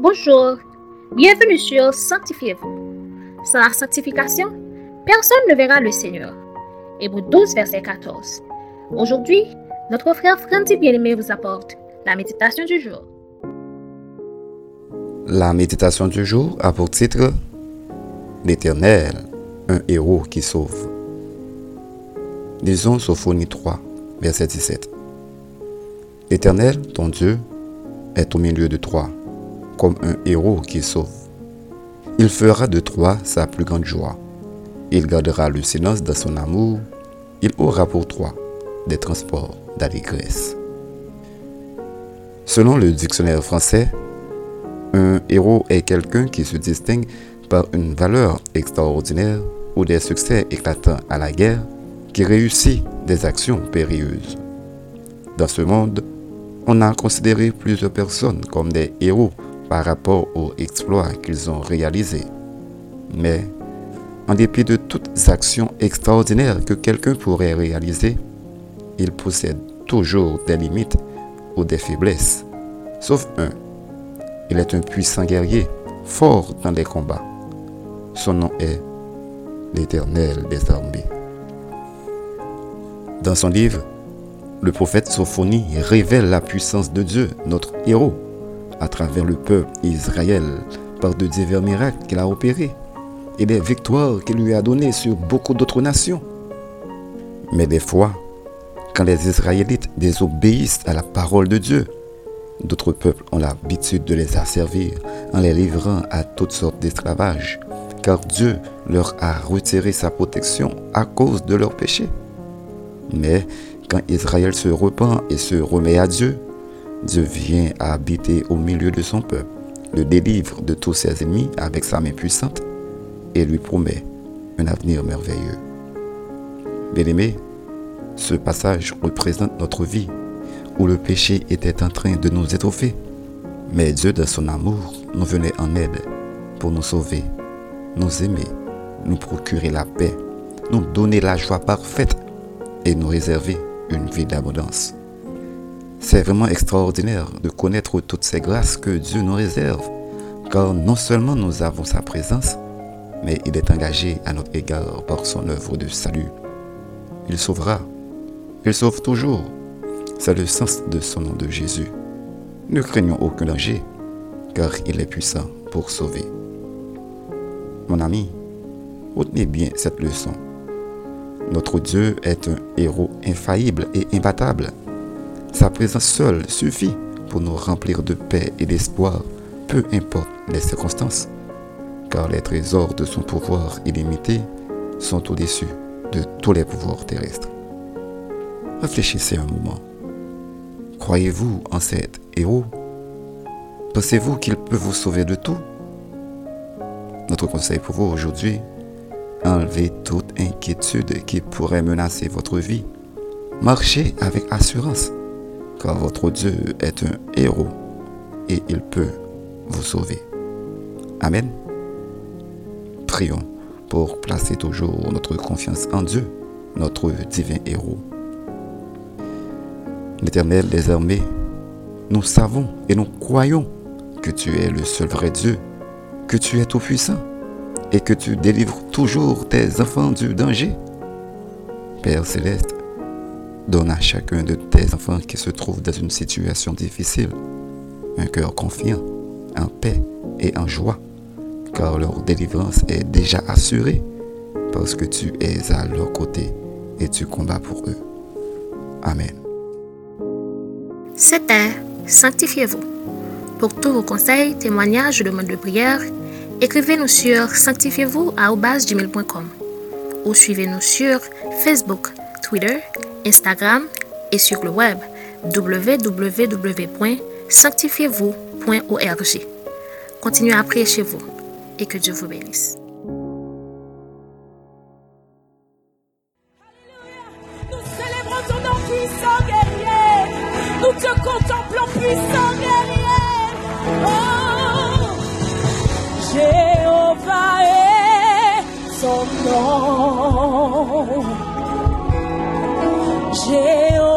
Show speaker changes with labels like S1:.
S1: Bonjour, bienvenue sur Sanctifiez-vous. Sans la sanctification, personne ne verra le Seigneur. Hébreu 12, verset 14. Aujourd'hui, notre frère Frandy Bien-Aimé vous apporte la méditation du jour.
S2: La méditation du jour a pour titre L'Éternel, un héros qui sauve. Lisons Sophonie 3, verset 17. L'Éternel, ton Dieu, est au milieu de toi comme un héros qui sauve. Il fera de toi sa plus grande joie. Il gardera le silence de son amour. Il aura pour toi des transports d'allégresse. Selon le dictionnaire français, un héros est quelqu'un qui se distingue par une valeur extraordinaire ou des succès éclatants à la guerre, qui réussit des actions périlleuses. Dans ce monde, on a considéré plusieurs personnes comme des héros par rapport aux exploits qu'ils ont réalisés. Mais, en dépit de toutes actions extraordinaires que quelqu'un pourrait réaliser, il possède toujours des limites ou des faiblesses. Sauf un. Il est un puissant guerrier, fort dans les combats. Son nom est l'Éternel des armées. Dans son livre, le prophète Sophonie révèle la puissance de Dieu, notre héros, à travers le peuple Israël par de divers miracles qu'il a opérés et des victoires qu'il lui a données sur beaucoup d'autres nations. Mais des fois, quand les Israélites désobéissent à la parole de Dieu, d'autres peuples ont l'habitude de les asservir en les livrant à toutes sortes d'esclavages, car Dieu leur a retiré sa protection à cause de leurs péchés. Mais quand Israël se repent et se remet à Dieu, Dieu vient habiter au milieu de son peuple, le délivre de tous ses ennemis avec sa main puissante et lui promet un avenir merveilleux. Bien-aimé, ce passage représente notre vie où le péché était en train de nous étouffer. Mais Dieu, dans son amour, nous venait en aide pour nous sauver, nous aimer, nous procurer la paix, nous donner la joie parfaite et nous réserver une vie d'abondance. C'est vraiment extraordinaire de connaître toutes ces grâces que Dieu nous réserve, car non seulement nous avons sa présence, mais il est engagé à notre égard par son œuvre de salut. Il sauvera. Il sauve toujours. C'est le sens de son nom de Jésus. Ne craignons aucun danger, car il est puissant pour sauver. Mon ami, retenez bien cette leçon. Notre Dieu est un héros infaillible et imbattable. Sa présence seule suffit pour nous remplir de paix et d'espoir, peu importe les circonstances, car les trésors de son pouvoir illimité sont au-dessus de tous les pouvoirs terrestres. Réfléchissez un moment. Croyez-vous en cet héros? Pensez-vous qu'il peut vous sauver de tout? Notre conseil pour vous aujourd'hui, enlevez toute inquiétude qui pourrait menacer votre vie. Marchez avec assurance car votre Dieu est un héros et il peut vous sauver. Amen. Prions pour placer toujours notre confiance en Dieu, notre divin héros. L'Éternel des armées, nous savons et nous croyons que tu es le seul vrai Dieu, que tu es tout-puissant et que tu délivres toujours tes enfants du danger. Père céleste, Donne à chacun de tes enfants qui se trouvent dans une situation difficile un cœur confiant, en paix et en joie, car leur délivrance est déjà assurée parce que tu es à leur côté et tu combats pour eux. Amen.
S1: C'était Sanctifiez-vous. Pour tous vos conseils, témoignages ou demandes de prière, écrivez-nous sur sanctifiez-vous ou suivez-nous sur Facebook, Twitter Instagram et sur le web www.sanctifiez-vous.org. Continuez à prier chez vous et que Dieu vous bénisse.
S3: Nous célébrons ton nom puissant guerrier. Nous te contemplons puissant guerrier. Oh, Jéhovah est son nom. Jéhovah